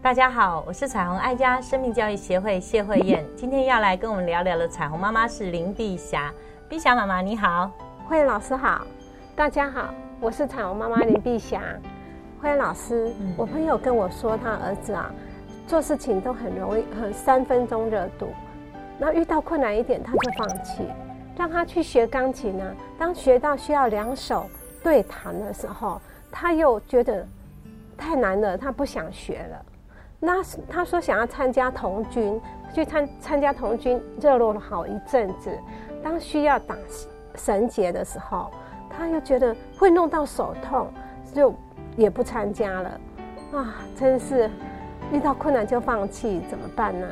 大家好，我是彩虹爱家生命教育协会谢慧燕，今天要来跟我们聊聊的彩虹妈妈是林碧霞。碧霞妈妈你好，慧燕老师好，大家好，我是彩虹妈妈林碧霞。慧燕老师，我朋友跟我说，他儿子啊，做事情都很容易，很三分钟热度，那遇到困难一点他就放弃。让他去学钢琴呢，当学到需要两手对弹的时候，他又觉得太难了，他不想学了。那他说想要参加童军，去参参加童军，热络了好一阵子。当需要打绳结的时候，他又觉得会弄到手痛，就也不参加了。啊，真是遇到困难就放弃，怎么办呢？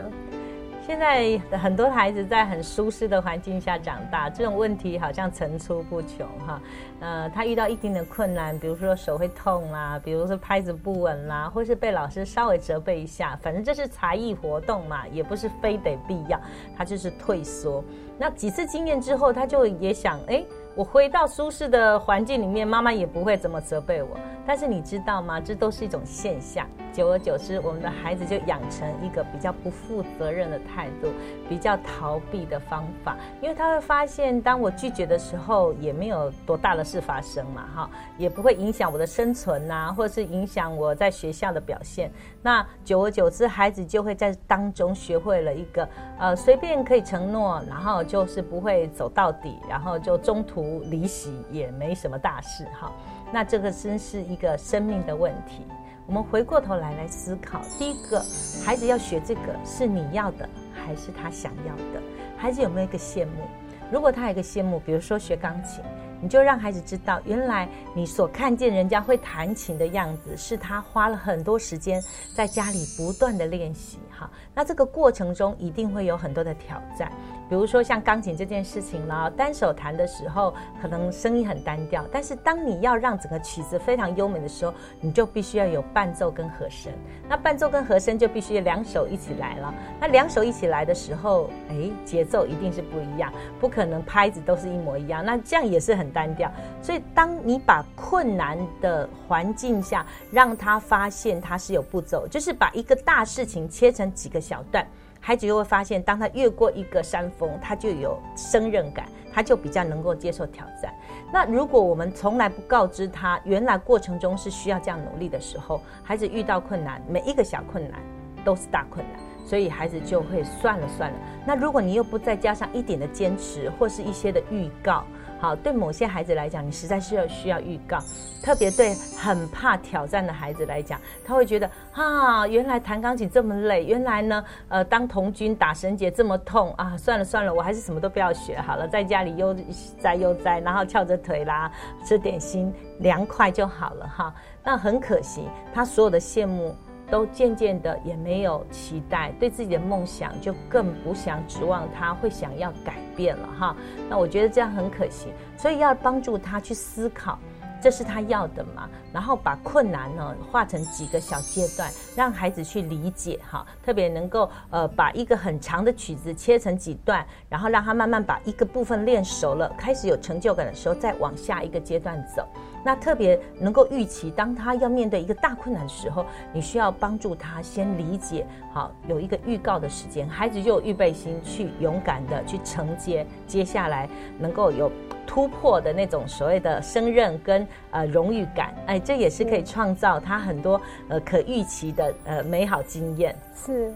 现在很多孩子在很舒适的环境下长大，这种问题好像层出不穷哈。呃，他遇到一定的困难，比如说手会痛啦，比如说拍子不稳啦，或是被老师稍微责备一下，反正这是才艺活动嘛，也不是非得必要，他就是退缩。那几次经验之后，他就也想，哎。我回到舒适的环境里面，妈妈也不会怎么责备我。但是你知道吗？这都是一种现象。久而久之，我们的孩子就养成一个比较不负责任的态度，比较逃避的方法。因为他会发现，当我拒绝的时候，也没有多大的事发生嘛，哈，也不会影响我的生存呐，或者是影响我在学校的表现。那久而久之，孩子就会在当中学会了一个，呃，随便可以承诺，然后就是不会走到底，然后就中途离席也没什么大事哈。那这个真是一个生命的问题。我们回过头来来思考，第一个，孩子要学这个是你要的还是他想要的？孩子有没有一个羡慕？如果他有一个羡慕，比如说学钢琴。你就让孩子知道，原来你所看见人家会弹琴的样子，是他花了很多时间在家里不断的练习。哈，那这个过程中一定会有很多的挑战，比如说像钢琴这件事情啦，单手弹的时候可能声音很单调，但是当你要让整个曲子非常优美的时候，你就必须要有伴奏跟和声。那伴奏跟和声就必须两手一起来了。那两手一起来的时候，哎，节奏一定是不一样，不可能拍子都是一模一样。那这样也是很。单调，所以当你把困难的环境下，让他发现他是有步骤，就是把一个大事情切成几个小段，孩子就会发现，当他越过一个山峰，他就有胜任感，他就比较能够接受挑战。那如果我们从来不告知他，原来过程中是需要这样努力的时候，孩子遇到困难，每一个小困难都是大困难，所以孩子就会算了算了。那如果你又不再加上一点的坚持，或是一些的预告。好，对某些孩子来讲，你实在是要需要预告，特别对很怕挑战的孩子来讲，他会觉得啊，原来弹钢琴这么累，原来呢，呃，当童军打绳结这么痛啊，算了算了，我还是什么都不要学好了，在家里悠哉悠哉，然后翘着腿啦，吃点心，凉快就好了哈。那很可惜，他所有的羡慕。都渐渐的也没有期待，对自己的梦想就更不想指望他会想要改变了哈。那我觉得这样很可惜，所以要帮助他去思考，这是他要的嘛？然后把困难呢化成几个小阶段，让孩子去理解哈。特别能够呃把一个很长的曲子切成几段，然后让他慢慢把一个部分练熟了，开始有成就感的时候，再往下一个阶段走。那特别能够预期，当他要面对一个大困难的时候，你需要帮助他先理解，好有一个预告的时间，孩子就有预备心去勇敢的去承接接下来能够有突破的那种所谓的胜任跟呃荣誉感，哎，这也是可以创造他很多呃可预期的呃美好经验。是，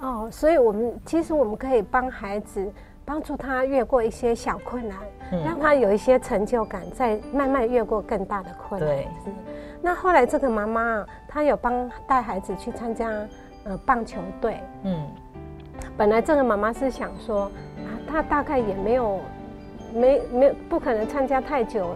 哦，所以我们其实我们可以帮孩子。帮助他越过一些小困难，让他有一些成就感，再慢慢越过更大的困难。对，那后来这个妈妈，她有帮带孩子去参加呃棒球队。嗯，本来这个妈妈是想说，啊，她大概也没有，没没有不可能参加太久，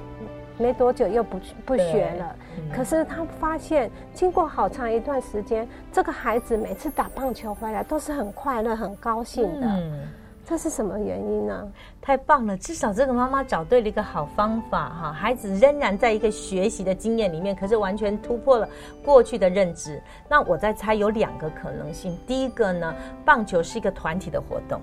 没多久又不不学了。可是他发现，经过好长一段时间，这个孩子每次打棒球回来都是很快乐、很高兴的。嗯。这是什么原因呢？太棒了，至少这个妈妈找对了一个好方法哈。孩子仍然在一个学习的经验里面，可是完全突破了过去的认知。那我在猜有两个可能性。第一个呢，棒球是一个团体的活动，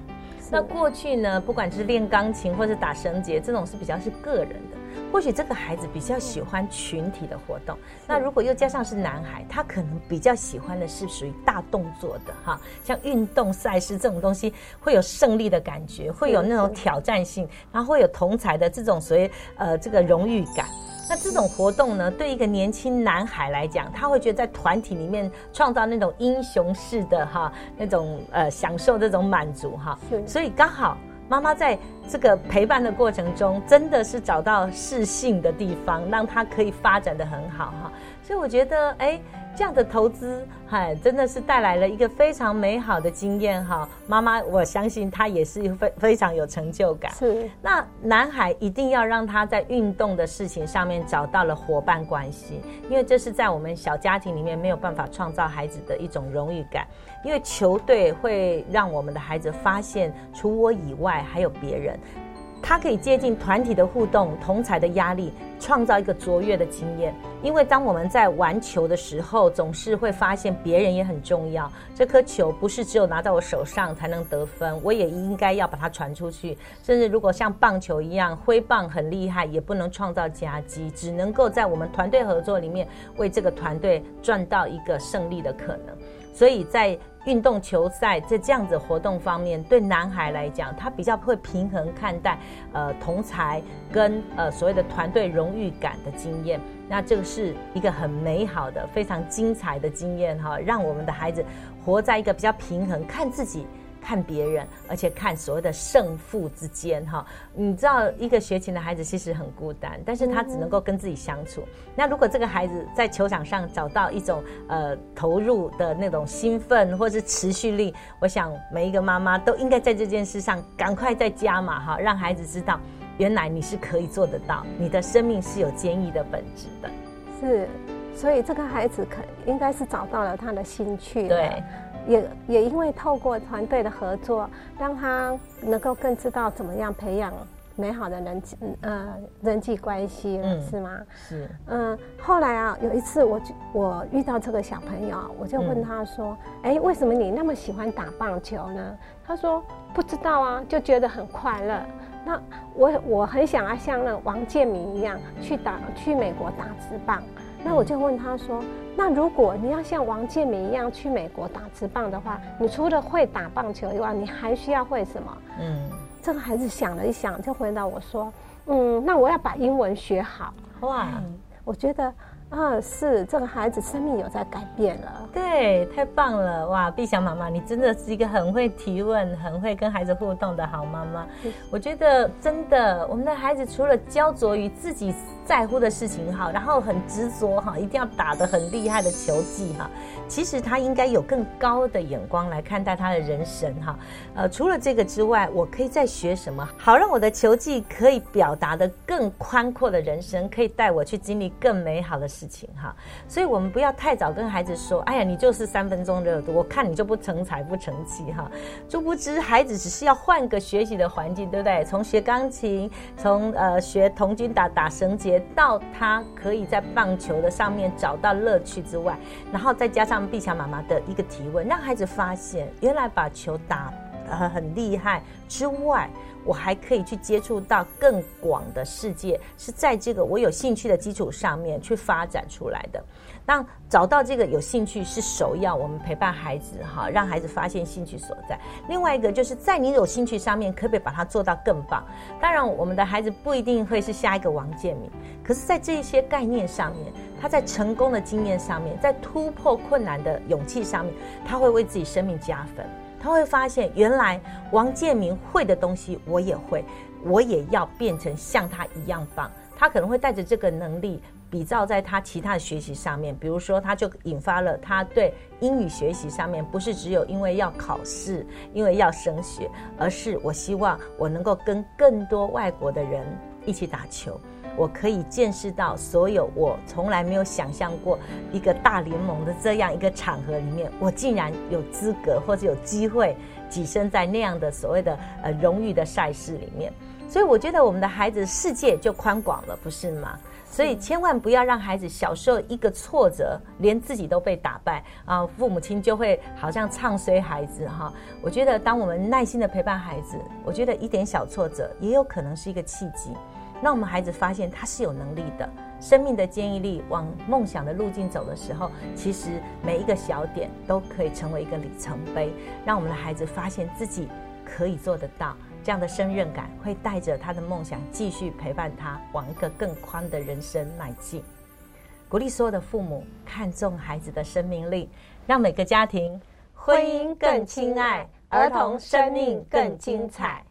那过去呢，不管是练钢琴或是打绳结，这种是比较是个人的。或许这个孩子比较喜欢群体的活动，那如果又加上是男孩，他可能比较喜欢的是属于大动作的哈，像运动赛事这种东西，会有胜利的感觉，会有那种挑战性，然后会有同才的这种所谓呃这个荣誉感。那这种活动呢，对一个年轻男孩来讲，他会觉得在团体里面创造那种英雄式的哈那种呃享受这种满足哈，所以刚好。妈妈在这个陪伴的过程中，真的是找到适性的地方，让他可以发展的很好哈。所以我觉得，哎。这样的投资，嗨，真的是带来了一个非常美好的经验哈。妈妈，我相信他也是非非常有成就感。是。那男孩一定要让他在运动的事情上面找到了伙伴关系，因为这是在我们小家庭里面没有办法创造孩子的一种荣誉感。因为球队会让我们的孩子发现，除我以外还有别人。他可以接近团体的互动、同才的压力，创造一个卓越的经验。因为当我们在玩球的时候，总是会发现别人也很重要。这颗球不是只有拿在我手上才能得分，我也应该要把它传出去。甚至如果像棒球一样挥棒很厉害，也不能创造夹击，只能够在我们团队合作里面为这个团队赚到一个胜利的可能。所以在运动球赛在这样子活动方面，对男孩来讲，他比较会平衡看待，呃，同才跟呃所谓的团队荣誉感的经验。那这个是一个很美好的、非常精彩的经验哈，让我们的孩子活在一个比较平衡，看自己。看别人，而且看所谓的胜负之间，哈，你知道一个学琴的孩子其实很孤单，但是他只能够跟自己相处。那如果这个孩子在球场上找到一种呃投入的那种兴奋或是持续力，我想每一个妈妈都应该在这件事上赶快再加码哈，让孩子知道原来你是可以做得到，你的生命是有坚毅的本质的。是，所以这个孩子可应该是找到了他的兴趣。对。也也因为透过团队的合作，让他能够更知道怎么样培养美好的人际呃人际关系了，是吗？是。嗯，后来啊，有一次我就我遇到这个小朋友，我就问他说：“哎，为什么你那么喜欢打棒球呢？”他说：“不知道啊，就觉得很快乐。”那我我很想要像那王建民一样去打去美国打直棒。那我就问他说：“那如果你要像王建民一样去美国打直棒的话，你除了会打棒球以外，你还需要会什么？”嗯，这个孩子想了一想，就回答我说：“嗯，那我要把英文学好。”哇，我觉得。啊，是这个孩子生命有在改变了，对，太棒了哇！碧祥妈妈，你真的是一个很会提问、很会跟孩子互动的好妈妈。我觉得真的，我们的孩子除了焦灼于自己在乎的事情哈，然后很执着哈，一定要打得很厉害的球技哈，其实他应该有更高的眼光来看待他的人生哈。呃，除了这个之外，我可以再学什么，好让我的球技可以表达的更宽阔的人生，可以带我去经历更美好的。事事情哈，所以我们不要太早跟孩子说，哎呀，你就是三分钟热度，我看你就不成才不成器哈。殊不知，孩子只是要换个学习的环境，对不对？从学钢琴，从呃学童军打打绳结，到他可以在棒球的上面找到乐趣之外，然后再加上碧霞妈妈的一个提问，让孩子发现，原来把球打很很厉害之外。我还可以去接触到更广的世界，是在这个我有兴趣的基础上面去发展出来的。那找到这个有兴趣是首要，我们陪伴孩子哈，让孩子发现兴趣所在。另外一个就是在你有兴趣上面，可不可以把它做到更棒？当然，我们的孩子不一定会是下一个王建民，可是，在这些概念上面，他在成功的经验上面，在突破困难的勇气上面，他会为自己生命加分。他会发现，原来王建民会的东西，我也会，我也要变成像他一样棒。他可能会带着这个能力，比照在他其他的学习上面。比如说，他就引发了他对英语学习上面，不是只有因为要考试，因为要升学，而是我希望我能够跟更多外国的人一起打球。我可以见识到所有我从来没有想象过一个大联盟的这样一个场合里面，我竟然有资格或者有机会跻身在那样的所谓的呃荣誉的赛事里面。所以我觉得我们的孩子世界就宽广了，不是吗？所以千万不要让孩子小时候一个挫折，连自己都被打败啊！父母亲就会好像唱衰孩子哈。我觉得，当我们耐心的陪伴孩子，我觉得一点小挫折也有可能是一个契机，让我们孩子发现他是有能力的，生命的坚毅力往梦想的路径走的时候，其实每一个小点都可以成为一个里程碑，让我们的孩子发现自己可以做得到。这样的胜任感会带着他的梦想继续陪伴他往一个更宽的人生迈进。鼓励所有的父母看重孩子的生命力，让每个家庭婚姻更亲爱，儿童生命更精彩。